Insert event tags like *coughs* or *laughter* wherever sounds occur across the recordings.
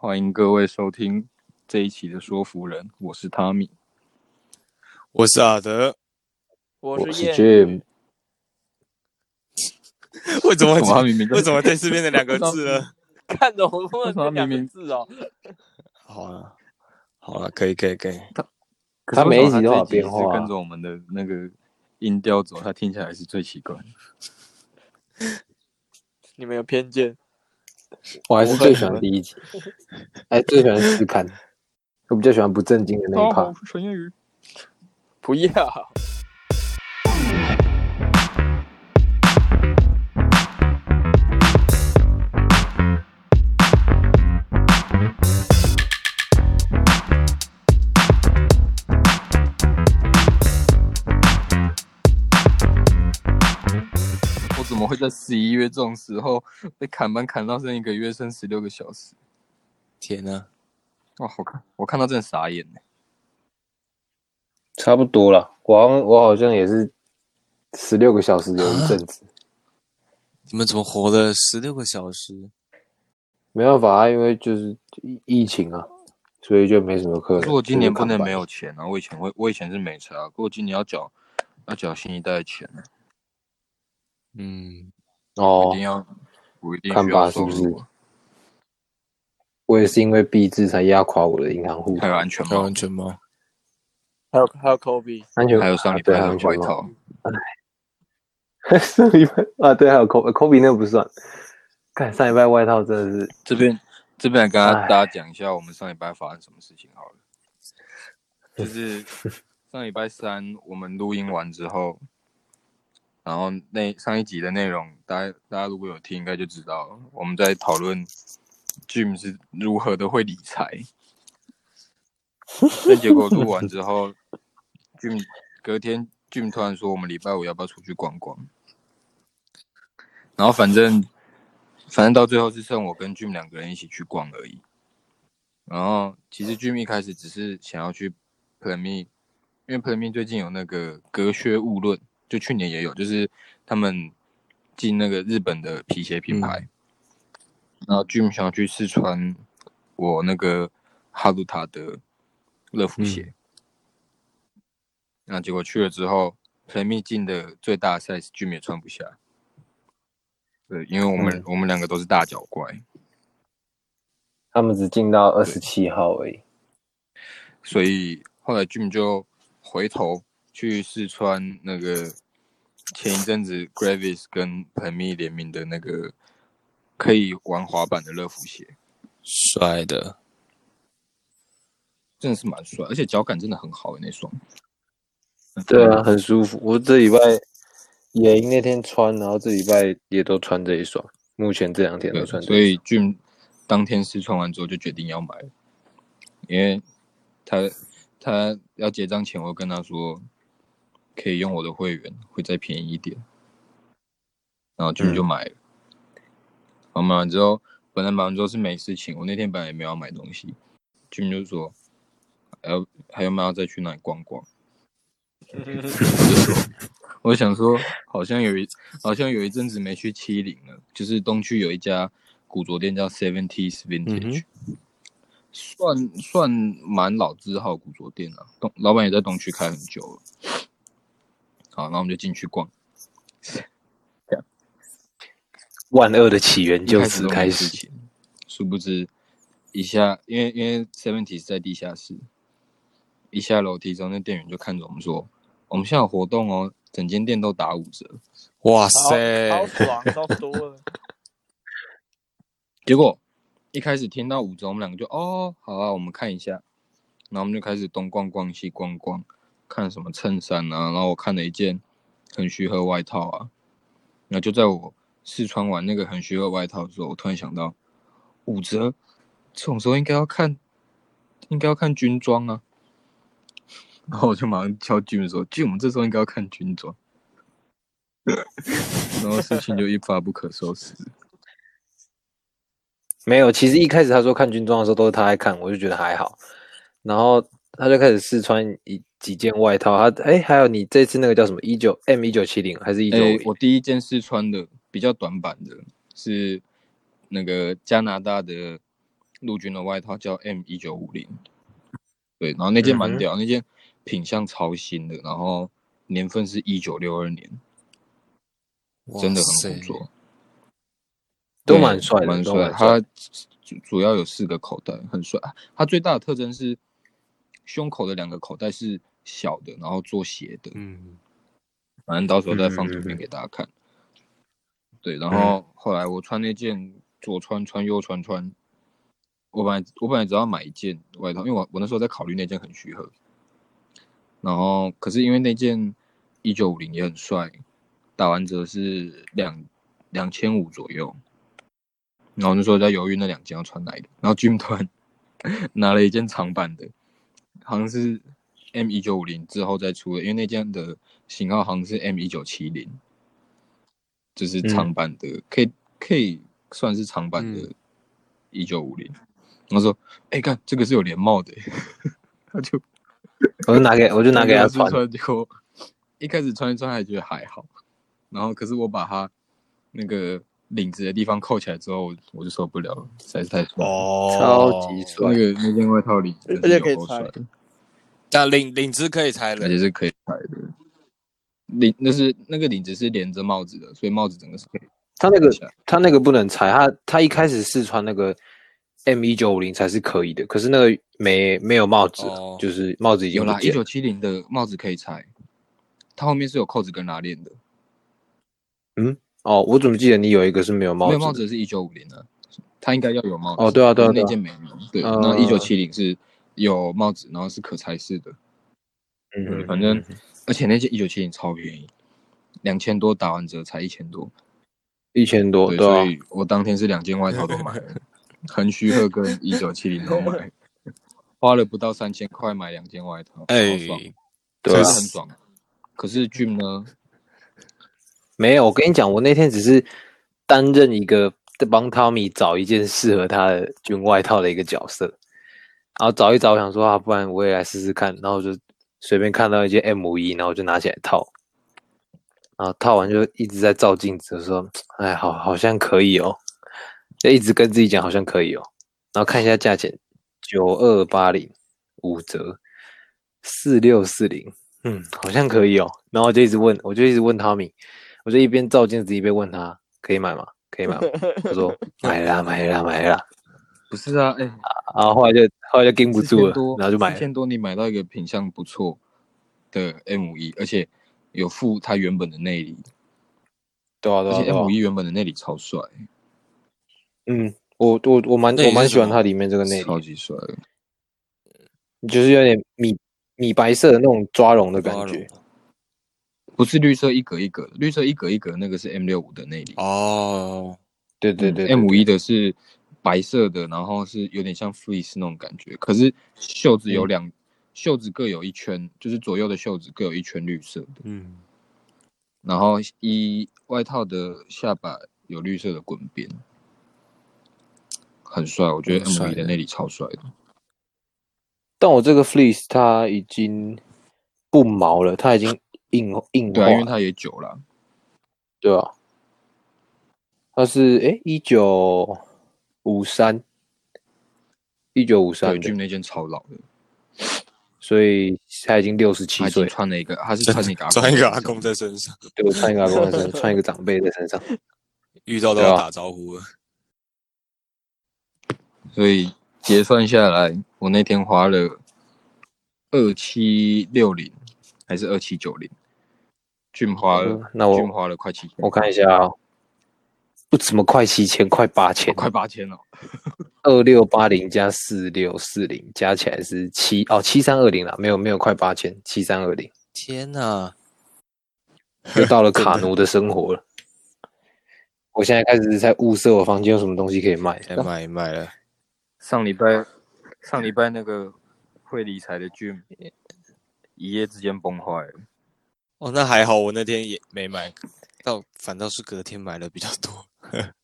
欢迎各位收听这一期的说服人，我是汤米，我是阿德，我是，Jim。为什么为什么明明为什么在这边的两个字了？看懂我们两个字哦。好了，好了，可以，可以，可以。他他每一集都有变化，跟着我们的那个音调走，他听起来是最奇怪的。你们有偏见。我 *laughs* 还是最喜欢第一集，哎，最喜欢试看，我比较喜欢不正经的那一宇，不要。在十一月这种时候被砍班砍到剩一个月，剩十六个小时？天呐！哇，好看！我看到真的傻眼呢。差不多了，我我好像也是十六个小时有一阵子。你们怎么活了十六个小时？没办法啊，因为就是疫情啊，所以就没什么课。可是我今年不能没有钱啊！我以前我，我以前是没差，不过今年要缴要缴新一代的钱呢。嗯，哦，一定要，我一定看吧，是不是？我也是因为币制才压垮我的银行户。还有安全帽，还有安全帽，还有还有 Kobe，安全还有上礼拜的外套。哎，上礼拜啊，对，*laughs* 还有 Kobe，Kobe 那个不算。看上礼拜外套真的是这边这边来跟大家讲一下，我们上礼拜发生什么事情好了。就是 *laughs* 上礼拜三我们录音完之后。然后那上一集的内容，大家大家如果有听，应该就知道。我们在讨论 Jim 是如何的会理财，但结果录完之后，Jim 隔天 Jim 突然说，我们礼拜五要不要出去逛逛？然后反正反正到最后是剩我跟 Jim 两个人一起去逛而已。然后其实 Jim 一开始只是想要去 Plain-Me，因为 Plain-Me 最近有那个隔靴勿论。就去年也有，就是他们进那个日本的皮鞋品牌，嗯、然后 Jim 想要去试穿我那个哈鲁塔的乐福鞋，嗯、那结果去了之后，Plain-Me 进的最大 size Jim 也穿不下，对，因为我们、嗯、我们两个都是大脚怪，他们只进到二十七号而已，所以后来 Jim 就回头。去试穿那个前一阵子 Gravis 跟 Plain-Me 联名的那个可以玩滑板的乐福鞋，帅的，真的是蛮帅，而且脚感真的很好的那双。对啊，很舒服。我这礼拜野营那天穿，然后这礼拜也都穿这一双。目前这两天都穿，所以 Jim 当天试穿完之后就决定要买，因为他他要结账前，我跟他说。可以用我的会员，会再便宜一点。然后 Jim 就买了。好、嗯，买完之后，本来买完之后是没事情。我那天本来也没有要买东西，Jim 就说：“还要还要没有要再去那里逛逛？”我就说：“ *laughs* 我想说，好像有一好像有一阵子没去七零了。就是东区有一家古着店叫 Seventies Vintage，、嗯、算算蛮老字号古着店了。东老板也在东区开很久了。”好，那我们就进去逛。万恶的起源就此开始。殊不知，一下因为因为 Seventy 是在地下室，一下楼梯之后，那店员就看着我们说：“我们现在有活动哦，整间店都打五折。”哇塞，好爽，超多了。结果一开始听到五折，我们两个就哦，好啊，我们看一下。然后我们就开始东逛逛，西逛逛。看什么衬衫啊，然后我看了一件横须贺外套啊，然后就在我试穿完那个横须贺外套的时候，我突然想到五折，这种时候应该要看，应该要看军装啊，*laughs* 然后我就马上敲 Jim 说，Jim，我们这时候应该要看军装，然后事情就一发不可收拾。*laughs* 没有，其实一开始他说看军装的时候都是他在看，我就觉得还好，然后他就开始试穿一。几件外套，他哎，还有你这次那个叫什么？一九 M 一九七零还是一九？我第一件试穿的比较短版的，是那个加拿大的陆军的外套，叫 M 一九五零。对，然后那件蛮屌，嗯、那件品相超新的，然后年份是一九六二年，真的很不错，都蛮帅的，蛮帅。它主主要有四个口袋，很帅。它最大的特征是胸口的两个口袋是小的，然后做斜的。嗯，反正到时候再放图片给大家看。嗯对，然后后来我穿那件左穿穿右穿穿，我本来我本来只要买一件外套，因为我我那时候在考虑那件很虚合，然后可是因为那件一九五零也很帅，打完折是两两千五左右，然后那时候在犹豫那两件要穿哪一个，然后 Jim 团 *laughs* 拿了一件长版的，好像是 M 一九五零之后再出的，因为那件的型号好像是 M 一九七零。就是长版的，嗯、可以可以算是长版的，一九五零。他说：“哎、欸，看这个是有连帽的。*laughs* ”他就，我就拿给我 *laughs* 就拿给他穿，结果一开始穿一穿还觉得还好，然后可是我把他那个领子的地方扣起来之后，我就受不了了，实在是太帅哦，超级帅。那个那件外套领子而且可以拆，但领领子可以拆的，而且是可以拆的。领那是那个领子是连着帽子的，所以帽子整个是可以。他那个他那个不能拆，他他一开始试穿那个 M 一九五零才是可以的，可是那个没没有帽子，哦、就是帽子已经有啦。一九七零的帽子可以拆，它后面是有扣子跟拉链的。嗯，哦，我怎么记得你有一个是没有帽子？没有帽子是一九五零的，它应该要有帽子。哦，对啊，对啊，那件没有。对，那一九七零是有帽子，然后是可拆式的。嗯，反正。而且那件一九七零超便宜，两千多打完折才一千多，一千多，对，所以我当天是两件外套都买了，*laughs* 横须贺跟一九七零都买，花了不到三千块买两件外套，哎，爽，对、啊，很爽。可是 Jim 呢？没有，我跟你讲，我那天只是担任一个帮 Tommy 找一件适合他的军外套的一个角色，然后找一找，我想说啊，不然我也来试试看，然后就。随便看到一件 M 一，然后就拿起来套，然后套完就一直在照镜子，说：“哎，好，好像可以哦。”就一直跟自己讲好像可以哦。然后看一下价钱，九二八零五折，四六四零，嗯，好像可以哦。然后我就一直问，我就一直问汤米，我就一边照镜子一边问他：“可以买吗？可以买吗？”他说：“买啦，买啦，买啦。”不是啊，哎、欸，然后后来就后来就盯不住了，然后就买了。四千多，你买到一个品相不错的 M 一，而且有附它原本的内里。对啊，对啊，而且 M 一原本的内里超帅。嗯，我我我蛮我蛮喜欢它里面这个内里，超级帅。就是有点米米白色的那种抓绒的感觉，不是绿色一格一格的，绿色一格一格那个是 M 六五的内里。哦，对对对，对，对，对，对，M 一的是。白色的，然后是有点像 fleece 那种感觉，可是袖子有两，嗯、袖子各有一圈，就是左右的袖子各有一圈绿色的。嗯，然后衣外套的下摆有绿色的滚边，很帅，我觉得 MV 的那里超帅的。但我这个 fleece 它已经不毛了，它已经硬硬化，对、啊，因为它也久了。对啊，它是哎一九。五三，一九五三，对那件超老的，所以他已经六十七岁，穿了一个，他是穿一个 *laughs* 穿一个阿公在身上，对，我穿一个阿公在身上，穿一个长辈在身上，遇到都要打招呼了。所以结算下来，我那天花了二七六零还是二七九零，Jim 花了，嗯、那我 Jim 花了快七千，我看一下啊、哦。不怎么快七千，快八千，快八千了。*laughs* 二六八零加四六四零加起来是七哦，七三二零了，没有没有快八千，七三二零。天哪，*laughs* 又到了卡奴的生活了。我现在开始在物色我房间有什么东西可以卖，先卖一卖了。上礼拜上礼拜那个会理财的 Jim 一夜之间崩坏了。哦，那还好，我那天也没买。到反倒是隔天买的比较多，*laughs*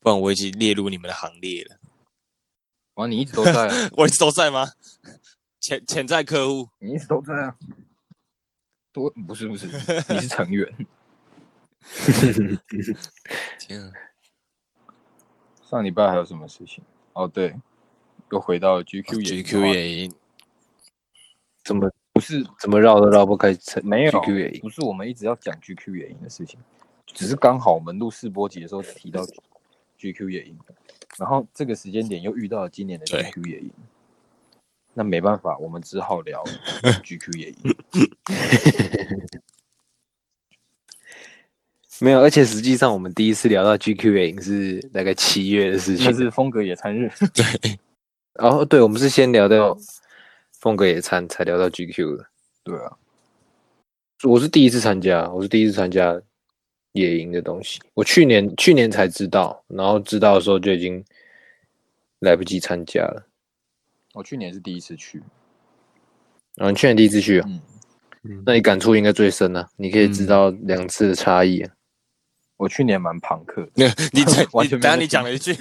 不然我已经列入你们的行列了。哇，你一直都在、啊，*laughs* 我一直都在吗？潜潜在客户，你一直都在啊？多不是不是，你是成员。天啊！上礼拜还有什么事情？哦，对，又回到了 GQ 野 GQ 野营，怎么不是怎么绕都绕不开成没有 GQ 野营不是我们一直要讲 GQ 野营的事情，只是刚好我们录试播集的时候提到 GQ 野营，然后这个时间点又遇到了今年的 GQ 野营，那没办法，我们只好聊 GQ 野营。没有，而且实际上我们第一次聊到 GQ 野营是大概七月的事情，就是风格野餐日。*laughs* 对，然后，对，我们是先聊到风格野餐，才聊到 GQ 的。对啊，我是第一次参加，我是第一次参加野营的东西。我去年去年才知道，然后知道的时候就已经来不及参加了。我去年是第一次去，然后你去年第一次去，嗯，那你感触应该最深啊，你可以知道两次的差异啊。我去年蛮朋克的，你你 *laughs* 完全没有等下你讲了一句，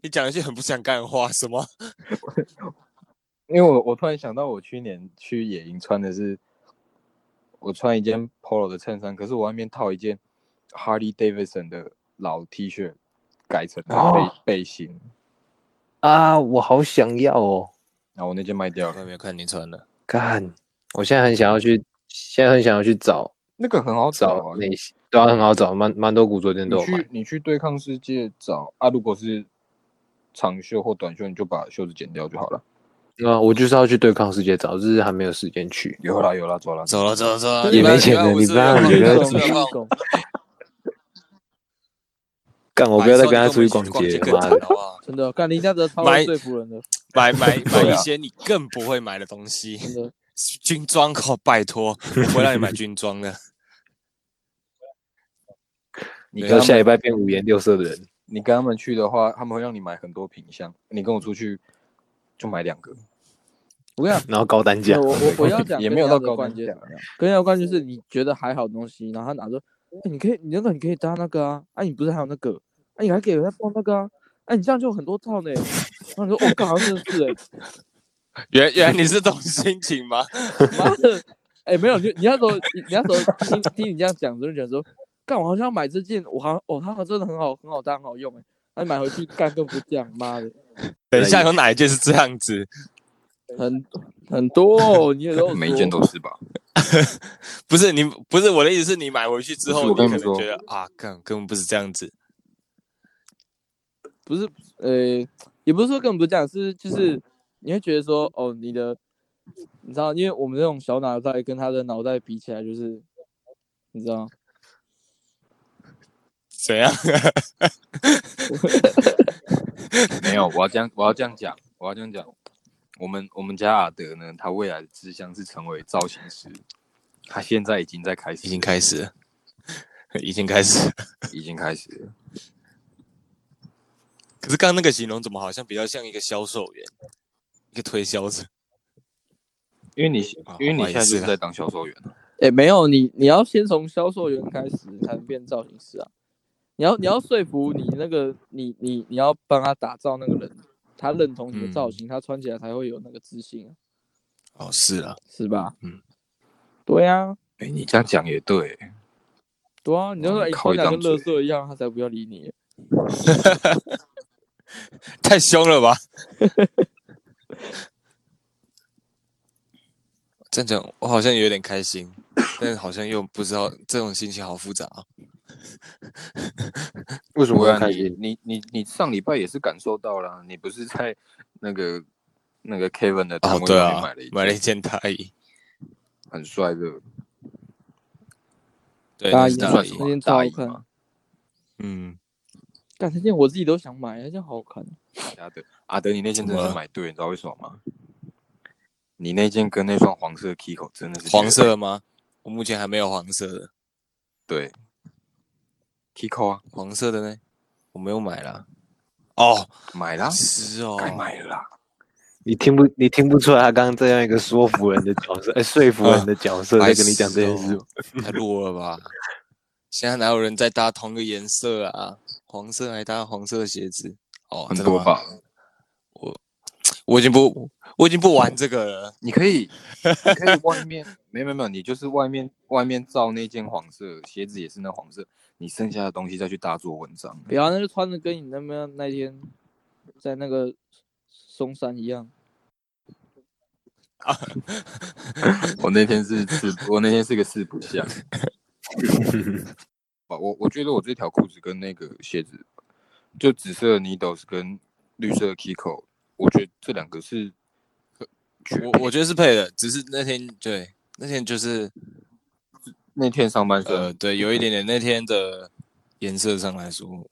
你讲了一句很不想干的话，什么？*laughs* 因为我我突然想到，我去年去野营穿的是，我穿一件 polo 的衬衫，可是我外面套一件 Harley Davidson 的老 T 恤，改成背、哦、背心啊，我好想要哦，然后我那件卖掉了，没有看你穿的，干，我现在很想要去，现在很想要去找。那个很好找啊，那些对啊，很好找，蛮蛮多古着店都有。你去你去对抗世界找啊，如果是长袖或短袖，你就把袖子剪掉就好了。啊，我就是要去对抗世界找，只是还没有时间去。有啦有啦，走了走了走了走了，也没钱了，你不要你不要干，我不要再跟他出去逛街，妈的，*laughs* 真的，干你这样子超会说服人的，*laughs* 买买买一些你更不会买的东西，真的，*laughs* 军装靠拜托，我不会让你买军装的。你要下礼拜变五颜六色的人，你跟他们去的话，他们会让你买很多品相。你跟我出去就买两个，不要，然后高单价。我我我要讲也没有到高单价，跟人家关键是你觉得还好东西，然后他拿着，哎、欸，你可以，你那个你可以搭那个啊，哎、啊，你不是还有那个，哎、啊，你还给人家放那个啊，哎、啊，你这样就有很多套呢。然后你说，我、哦、靠，真的是哎，*laughs* 原原来你是这种心情吗？妈的，哎、欸，没有，就你那时候，你那时候听听你这样讲，就觉得说。干，我好像买这件，我好像哦，它好真的很好，很好搭，很好用哎。那买回去干更不这样，妈的！等一下有哪一件是这样子？很很多哦，你也都每一件都是吧？*laughs* 不是你，不是我的意思，是你买回去之后，你可能觉得啊，干根本不是这样子。不是，呃，也不是说根本不是这样，是就是你会觉得说，哦，你的，你知道，因为我们这种小脑袋跟他的脑袋比起来，就是你知道。怎样？*laughs* 没有，我要这样，我要这样讲，我要这样讲。我们我们家阿德呢，他未来的志向是成为造型师，他现在已经在开始，已经开始了，已经开始，已经开始了。*laughs* 可是刚刚那个形容怎么好像比较像一个销售员，一个推销者？因为你，因为你现在就是在当销售员。哎、欸，没有你，你要先从销售员开始，才能变造型师啊。你要你要说服你那个你你你要帮他打造那个人，他认同你的造型，嗯、他穿起来才会有那个自信啊。哦，是啊，是吧？嗯，对啊。哎、欸，你这样讲也对。对啊，你就说你穿起来跟乐色一样，他才不要理你。*laughs* *laughs* 太凶了吧？这样讲我好像有点开心，但是好像又不知道，这种心情好复杂啊。*laughs* 为什么要开心？你你你上礼拜也是感受到了，你不是在那个那个 Kevin 的摊位里面买了一、买了一件大衣，很帅的。对，大衣那算什么？大衣吗？嗯，但这件我自己都想买，那件好好看。阿德，阿德，你那件真的是买对，你知道为什么吗？你那件跟那双黄色的 Kiko 真的是黄色吗？我目前还没有黄色的。对。Kiko 啊，黄色的呢？我没有买啦。哦，买啦，是哦，该买了啦。你听不，你听不出来他刚刚这样一个说服人的角色，哎、欸，说服人的角色在跟你讲这件事，太弱了吧？现在哪有人在搭同个颜色啊？黄色还搭黄色的鞋子？哦，很多吧？我我已经不，我已经不玩这个了。你可以，你可以外面没有没有没有，你就是外面外面照那件黄色鞋子也是那黄色。你剩下的东西再去搭做文章，不要，那就穿着跟你那边那天在那个松山一样。啊，*laughs* 我那天是四，我那天是个四不像。*laughs* 我我觉得我这条裤子跟那个鞋子，就紫色的 Needles 跟绿色的 Kiko，我觉得这两个是，我我觉得是配的，只是那天对那天就是那天上班呃对有一点点那天的颜色上来说，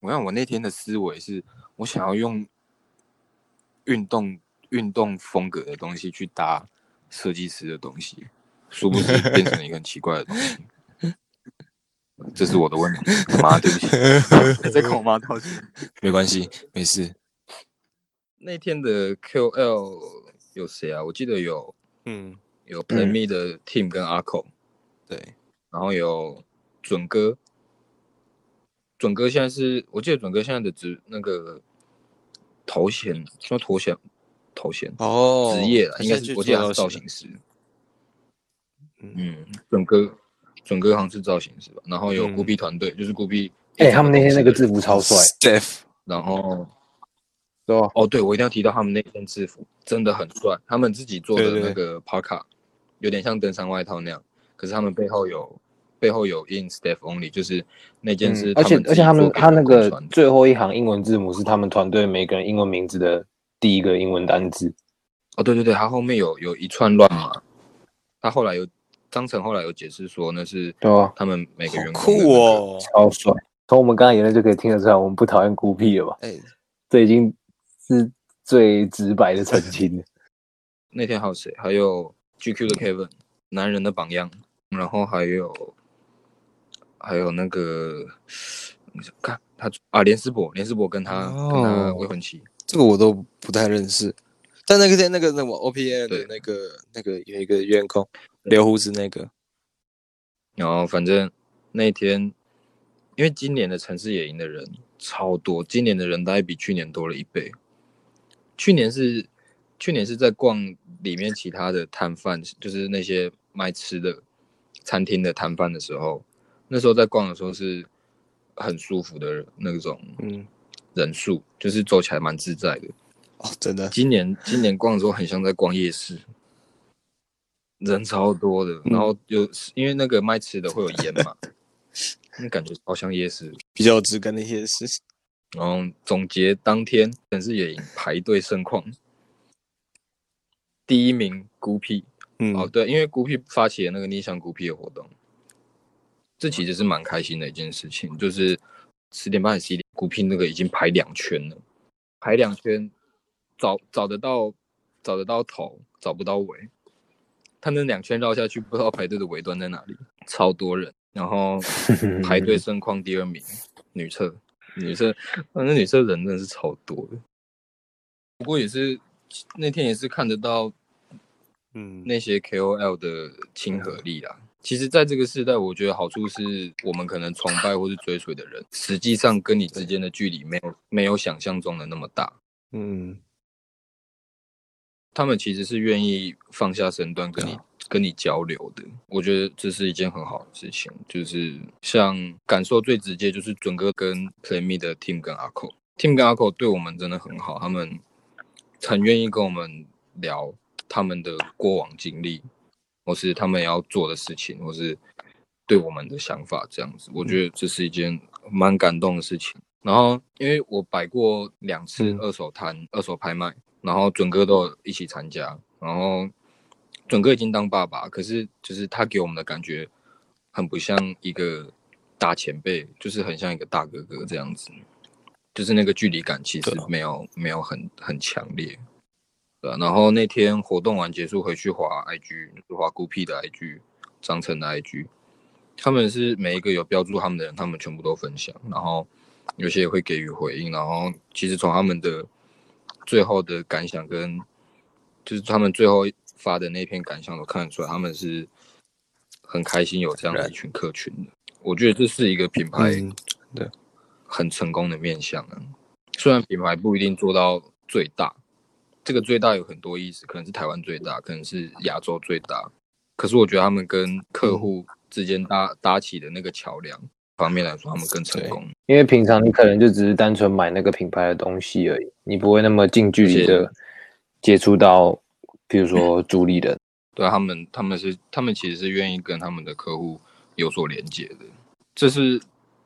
我看我那天的思维是我想要用运动。运动风格的东西去搭设计师的东西，殊不知变成一个很奇怪的东西。*laughs* 这是我的问题，*laughs* 妈，对不起，在跟我妈道歉。*laughs* 没关系，没事。那天的 KOL 有谁啊？我记得有，嗯，有 PlayMe 的 Team 跟阿口，对，然后有准哥，准哥现在是我记得准哥现在的职那个头衔说头衔。头衔哦，职业了，应该是我记得是造型师。嗯，准哥，准哥好像是造型师吧。然后有孤僻团队，就是孤僻。哎，他们那天那个制服超帅。Steph，然后，对哦，对，我一定要提到他们那件制服，真的很帅。他们自己做的那个 Parka，有点像登山外套那样，可是他们背后有背后有 In Steph Only，就是那件是。而且而且他们他那个最后一行英文字母是他们团队每个人英文名字的。第一个英文单字，哦，对对对，他后面有有一串乱码，他后来有张晨后来有解释说那是对啊，他们每个员工酷哦，超帅。从我们刚刚言论就可以听得出来，我们不讨厌孤僻了吧？哎，这已经是最直白的澄清了。*laughs* 那天还有谁？还有 GQ 的 Kevin，男人的榜样，然后还有还有那个，你看他啊，连斯博，连斯博跟他、哦、跟他未婚妻。这个我都不太认识，但那个天那个那个 OPM 的那个那个有一个员工留胡子那个，然后反正那天，因为今年的城市野营的人超多，今年的人大概比去年多了一倍。去年是去年是在逛里面其他的摊贩，就是那些卖吃的餐厅的摊贩的时候，那时候在逛的时候是很舒服的那种，嗯。人数就是走起来蛮自在的哦，真的。今年今年逛的时候很像在逛夜市，人超多的，然后有因为那个卖吃的会有烟嘛，那感觉好像夜市，比较直跟那夜市。然后总结当天城市野营排队盛况，第一名孤僻，嗯，哦对，因为孤僻发起了那个逆向孤僻的活动，这其实是蛮开心的一件事情，就是。十点半十一点，孤僻那个已经排两圈了，排两圈找找得到找得到头，找不到尾。他那两圈绕下去，不知道排队的尾端在哪里，超多人。然后 *laughs* 排队盛况第二名，女厕女厕，反正女厕人真的是超多的。不过也是那天也是看得到，嗯，那些 KOL 的亲和力啦。其实，在这个时代，我觉得好处是我们可能崇拜或是追随的人，实际上跟你之间的距离没有没有想象中的那么大。嗯，他们其实是愿意放下身段跟你跟你交流的。我觉得这是一件很好的事情。就是像感受最直接，就是准哥跟 PlayMe 的 Team 跟阿扣，Tim 跟阿扣对我们真的很好，他们很愿意跟我们聊他们的过往经历。或是他们要做的事情，或是对我们的想法，这样子，我觉得这是一件蛮感动的事情。然后，因为我摆过两次二手摊、嗯、二手拍卖，然后准哥都一起参加。然后，准哥已经当爸爸，可是就是他给我们的感觉很不像一个大前辈，就是很像一个大哥哥这样子，就是那个距离感其实没有没有很很强烈。对，然后那天活动完结束回去滑 IG，滑孤僻的 IG，张晨的 IG，他们是每一个有标注他们的人，他们全部都分享，然后有些也会给予回应，然后其实从他们的最后的感想跟就是他们最后发的那篇感想都看得出来，他们是很开心有这样的一群客群的。我觉得这是一个品牌对很成功的面向啊，虽然品牌不一定做到最大。这个最大有很多意思，可能是台湾最大，可能是亚洲最大。可是我觉得他们跟客户之间搭搭起的那个桥梁方面来说，他们更成功。因为平常你可能就只是单纯买那个品牌的东西而已，你不会那么近距离的接触到，比如说主理人。*clears throat* 对啊，他们，他们是他们其实是愿意跟他们的客户有所连接的。这是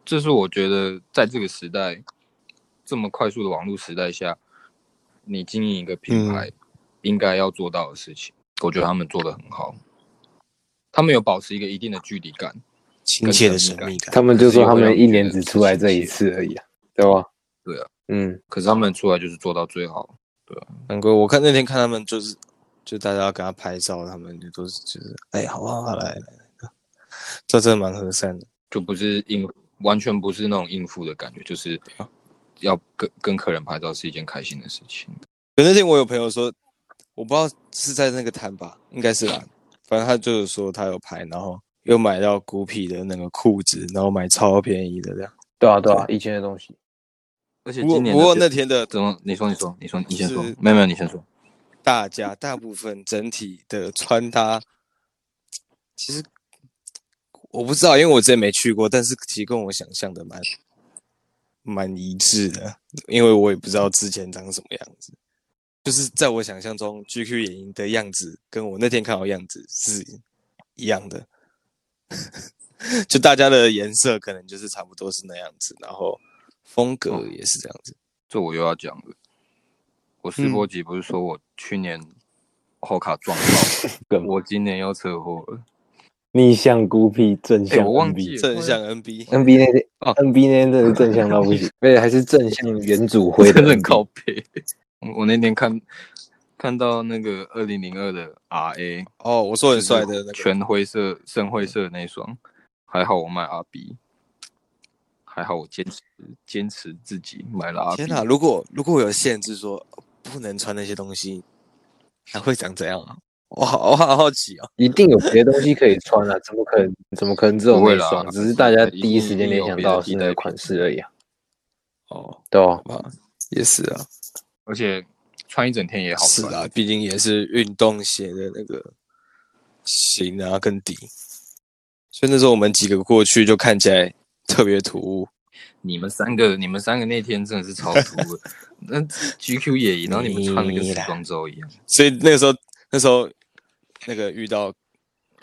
这是我觉得在这个时代这么快速的网络时代下，你经营一个品牌应该要做到的事情。嗯、我觉得他们做的很好，他们有保持一个一定的距离感。亲切的神秘感，他们就说他们一年只出来这一次而已啊，对吧？对啊，嗯，可是他们出来就是做到最好，对啊。难怪我看那天看他们就是，就大家要跟他拍照，他们就都是就是，哎，好好好，来来来，这真的蛮和善的，就不是应，完全不是那种应付的感觉，就是要跟跟客人拍照是一件开心的事情。可那天我有朋友说，我不知道是在那个摊吧，应该是吧，反正他就是说他有拍，然后。又买到孤僻的那个裤子，然后买超便宜的这样。对啊，对啊，以前的东西。而且今年不过那天的怎么？你说，你说，你说，你先说。没有没有，你先说。大家大部分整体的穿搭，其实我不知道，因为我之前没去过，但是其实跟我想象的蛮蛮一致的，因为我也不知道之前长什么样子。就是在我想象中，GQ 野营的样子跟我那天看到样子是一样的。*laughs* 就大家的颜色可能就是差不多是那样子，然后风格也是这样子。这我又要讲了。我试播集不是说我去年后卡撞到，*laughs* 我今年又车祸了。逆向孤僻，正向 NB，正向 NB，NB 那天哦，NB 那天真的正向到不行，*laughs* 而且还是正向原主 *laughs* 挥的，很靠背。我那天看。看到那个二零零二的 RA 哦，我说很帅的那个全灰色、深灰色的那双，还好我买 RB，还好我坚持坚持自己买了。天哪，如果如果我有限制说不能穿那些东西，还会长怎样啊？*laughs* 我好我好好奇啊！一定有别的东西可以穿啊，怎么可能？怎么可能只有那双？只是大家第一时间联想到新的款式而已啊。哦，对啊，也是啊，而且。穿一整天也好穿，是啊，毕竟也是运动鞋的那个型啊跟底，所以那时候我们几个过去就看起来特别突兀。你们三个，你们三个那天真的是超突兀。那 GQ 也赢，然后你们穿的跟时装周一样。所以那个时候，那时候那个遇到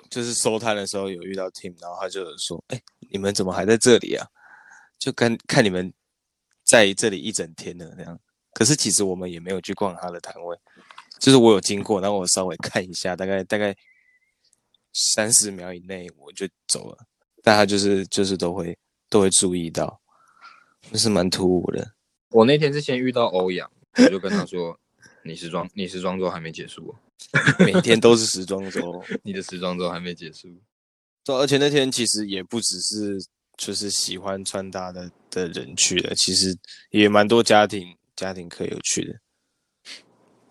就是收摊的时候有遇到 Tim，然后他就说：“哎、欸，你们怎么还在这里啊？就看看你们在这里一整天了那样。”可是其实我们也没有去逛他的摊位，就是我有经过，然后我稍微看一下，大概大概三十秒以内我就走了。但他就是就是都会都会注意到，就是蛮突兀的。我那天是先遇到欧阳，我就跟他说：“你时装你时装周还没结束，*laughs* 每天都是时装周，你的时装周还没结束。”对，而且那天其实也不只是就是喜欢穿搭的的人去的，其实也蛮多家庭。家庭可有去的，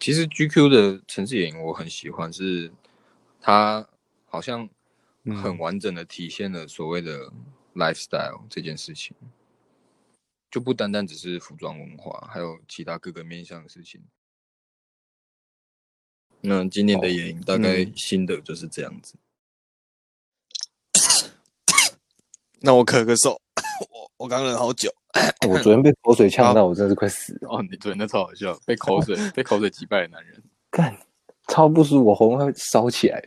其实 GQ 的城市野营我很喜欢，是它好像很完整的体现了所谓的 lifestyle 这件事情，就不单单只是服装文化，还有其他各个面向的事情。那今年的野营大概新的就是这样子。那我咳咳嗽，我我刚忍好久。我昨天被口水呛到，我真的是快死了。哦，你昨天那超好笑，被口水 *laughs* 被口水击败的男人，干，超不舒服，我喉咙会烧起来。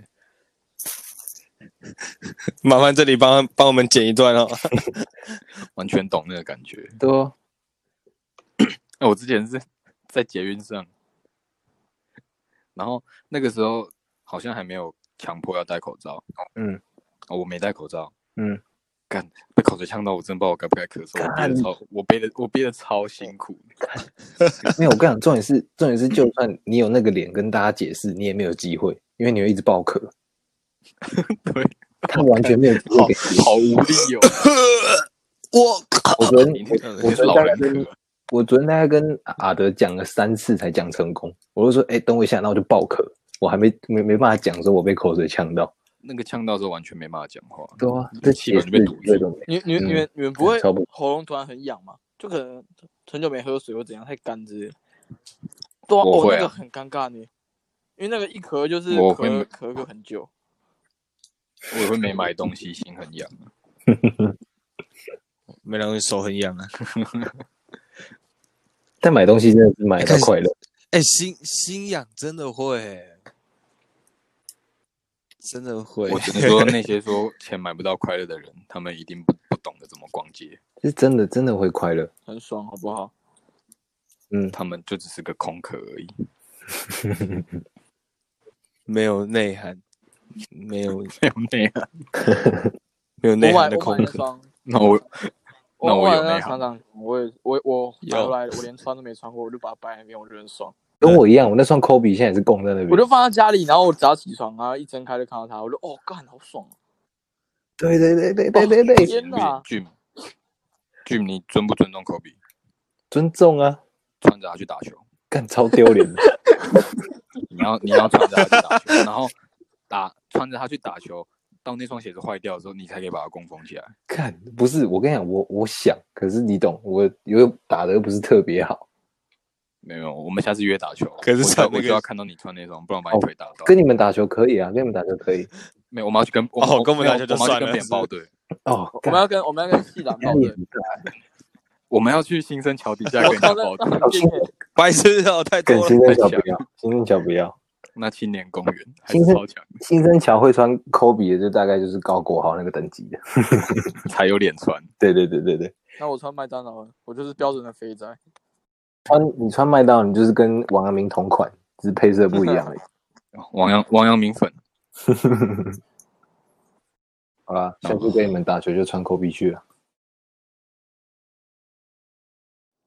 *laughs* 麻烦这里帮帮我们剪一段哦，*laughs* 完全懂那个感觉。对哦，那 *coughs* 我之前是在捷运上，然后那个时候好像还没有强迫要戴口罩。嗯，哦，我没戴口罩。嗯。干，被口水呛到，我真不知道我该不该咳嗽。我憋的超，我憋的我憋的超辛苦。*laughs* 没有，我跟你讲，重点是重点是，就算你有那个脸跟大家解释，你也没有机会，因为你会一直爆咳。*laughs* 对，他完全没有好，好无力哦。*laughs* 我靠我昨天我昨天大概跟我昨天大概跟阿德讲了三次才讲成功。我就说，哎、欸，等我一下，那我就爆咳，我还没没没办法讲说我被口水呛到。那个呛到之后完全没办法讲话，对啊，这气管就被堵住。你你你们你们不会喉咙突然很痒吗？就可能很久没喝水或怎样太干之类。对啊，哦，那个很尴尬呢，因为那个一咳就是咳咳个很久。我也会没买东西，心很痒。*laughs* 没东西手很痒啊。但买东西真的是买到快乐。哎、欸，心心痒真的会，真的会。我只能说那些说钱买不到快乐的人，他们一定不不懂得怎么逛街。是真的，真的会快乐，很爽，好不好？嗯，他们就只是个空壳而已，*laughs* 没有内涵，没有 *laughs* 没有内涵，*laughs* 没有内涵的空壳。*laughs* 那我。那我有内常常，我也我我买回来，我连穿都没穿过，我就把它摆在那边，我觉得很爽。跟我一样，我那双 Kobe 现在也是供在那边。我就放在家里，然后我只要起床啊，一睁开就看到它，我就哦，干，好爽啊！对对对对对对对！天哪，Jim，Jim，你尊不尊重 Kobe？尊重啊，穿着它去打球，干超丢脸的。你要你要穿着它去打球，然后打穿着它去打球。到那双鞋子坏掉的时候，你才可以把它供奉起来。看，不是我跟你讲，我我想，可是你懂，我又打的又不是特别好。没有，我们下次约打球。可是我就要看到你穿那双，不然把你腿打到。跟你们打球可以啊，跟你们打球可以。没有，我们要去跟哦，跟我们打球就算了。我们要去跟别人报队。哦，我们要跟我们要跟系长报队。*laughs* 我们要去新生桥底下跟人家报队。白痴哦，太多了。新生桥不要，新生桥不要。那青年公园，新生新生桥会穿 Kobe 的，就大概就是高国豪那个等级的，*laughs* 才有脸穿。对对对对对。那我穿麦当劳，我就是标准的肥宅。穿你穿麦当劳，你就是跟王阳明同款，只是配色不一样而已。*laughs* 王阳王阳明粉。*laughs* 好啦，下次跟你们打球就穿 Kobe 去了。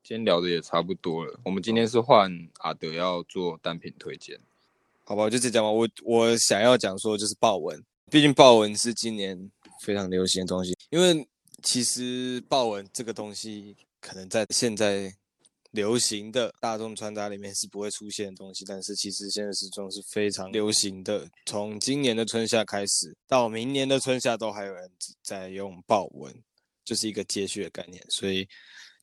今天聊的也差不多了，我们今天是换阿德要做单品推荐。好吧，我就直接讲吧。我我想要讲说，就是豹纹，毕竟豹纹是今年非常流行的东西。因为其实豹纹这个东西，可能在现在流行的大众穿搭里面是不会出现的东西，但是其实现在时装是非常流行的。从今年的春夏开始，到明年的春夏，都还有人在用豹纹，就是一个接续的概念。所以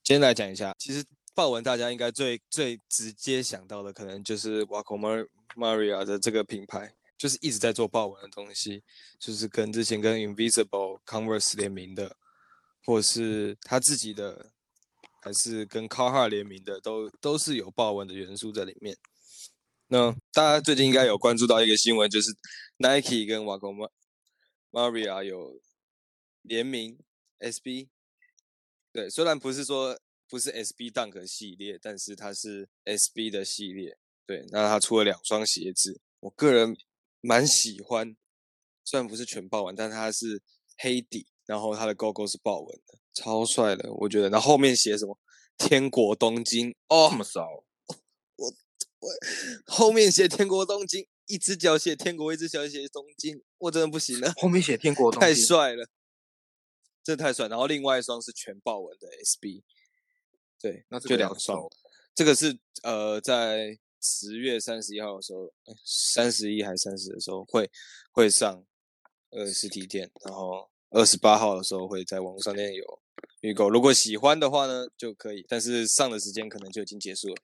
今天来讲一下，其实豹纹大家应该最最直接想到的，可能就是 Wacom Maria 的这个品牌就是一直在做豹纹的东西，就是跟之前跟 Invisible Converse 联名的，或是他自己的，还是跟 carhar 联名的，都都是有豹纹的元素在里面。那大家最近应该有关注到一个新闻，就是 Nike 跟 Wacom Maria 有联名 SB。对，虽然不是说不是 SB Dunk 系列，但是它是 SB 的系列。对，那它出了两双鞋子，我个人蛮喜欢，虽然不是全豹纹，但它是黑底，然后它的 GOGO 是豹纹的，超帅的，我觉得。然后后面写什么“天国东京”哦，这么少，我我后面写“天国东京”，一只脚写“天国”，一只脚写“东京”，我真的不行了。后面写“天国东京”，太帅了，这太帅。然后另外一双是全豹纹的 SB，对，那就两双。这个是呃在。十月三十一号的时候，三十一还是三十的时候会会上呃实体店，然后二十八号的时候会在网络商店有预购。如果喜欢的话呢，就可以，但是上的时间可能就已经结束了。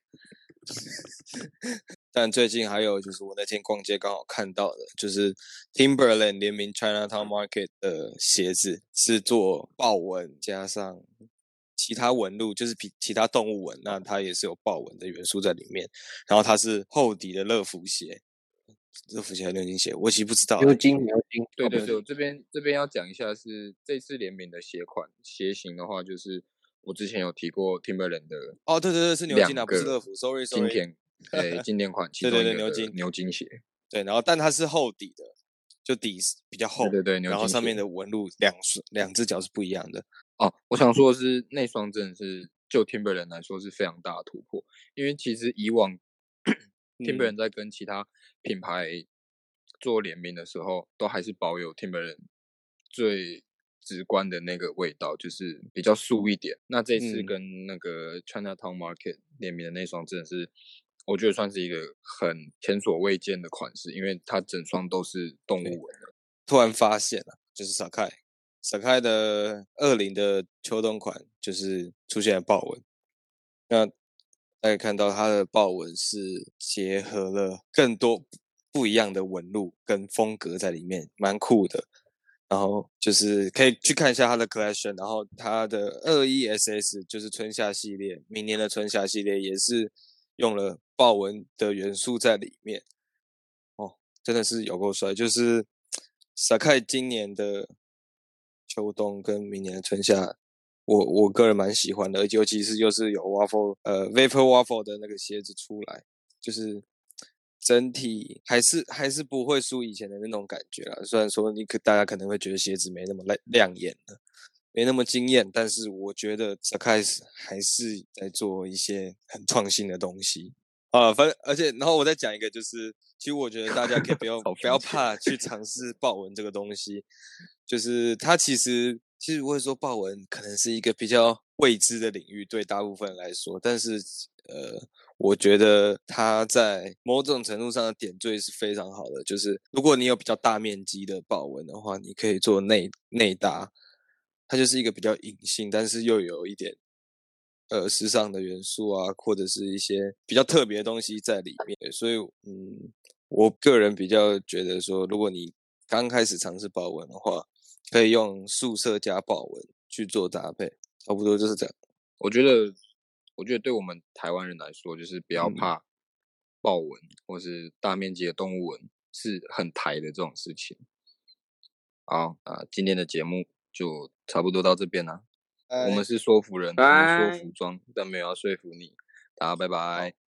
*laughs* 但最近还有就是我那天逛街刚好看到的，就是 Timberland 联名 Chinatown Market 的鞋子，是做豹纹加上。其他纹路就是比其他动物纹，那它也是有豹纹的元素在里面。然后它是厚底的乐福鞋，乐福鞋还是牛津鞋？我其实不知道。牛津，牛津。对对对，我这边这边要讲一下是这次联名的鞋款鞋型的话，就是我之前有提过 Timberland 的。哦，对对对，是牛津啊，不是乐福。今天，哎，经典款。*laughs* 对对对，牛津牛津鞋。对，然后但它是厚底的，就底比较厚。对对对，然后上面的纹路两两只脚是不一样的。哦，我想说的是，那双真的是就 Timberland 来说是非常大的突破，因为其实以往 *clears throat* Timberland 在跟其他品牌做联名的时候，都还是保有 Timberland 最直观的那个味道，就是比较素一点。那这次跟那个 Chinatown Market 联名的那双，真的是我觉得算是一个很前所未见的款式，因为它整双都是动物纹的。突然发现了，就是撒 Sacai 的二零的秋冬款就是出现了豹纹，那大家看到它的豹纹是结合了更多不一样的纹路跟风格在里面，蛮酷的。然后就是可以去看一下它的 collection，然后它的二一 SS 就是春夏系列，明年的春夏系列也是用了豹纹的元素在里面。哦，真的是有够帅！就是 Sacai 今年的秋冬跟明年的春夏，我我个人蛮喜欢的，而且尤其是又是有 Waffle 呃 Vapor Waffle 的那个鞋子出来，就是。整体还是还是不会输以前的那种感觉啦。虽然说你可大家可能会觉得鞋子没那么亮亮眼了，没那么惊艳，但是我觉得 Sacai 还是在做一些很创新的东西啊。反正而且然后我再讲一个，就是其实我觉得大家可以不要 *laughs* 不要怕去尝试豹纹这个东西，就是它其实其实我会说豹纹可能是一个比较未知的领域，对大部分人来说，但是呃。我觉得它在某种程度上的点缀是非常好的，就是如果你有比较大面积的豹纹的话，你可以做内内搭，它就是一个比较隐性，但是又有一点呃时尚的元素啊，或者是一些比较特别的东西在里面。所以，嗯，我个人比较觉得说，如果你刚开始尝试豹纹的话，可以用素色加豹纹去做搭配，差不多就是这样。我觉得。我觉得对我们台湾人来说，就是不要怕豹纹或是大面积的动物纹，是很台的这种事情。好啊，今天的节目就差不多到这边了。我们是说服人，我们说服装，但没有要说服你。大家拜拜。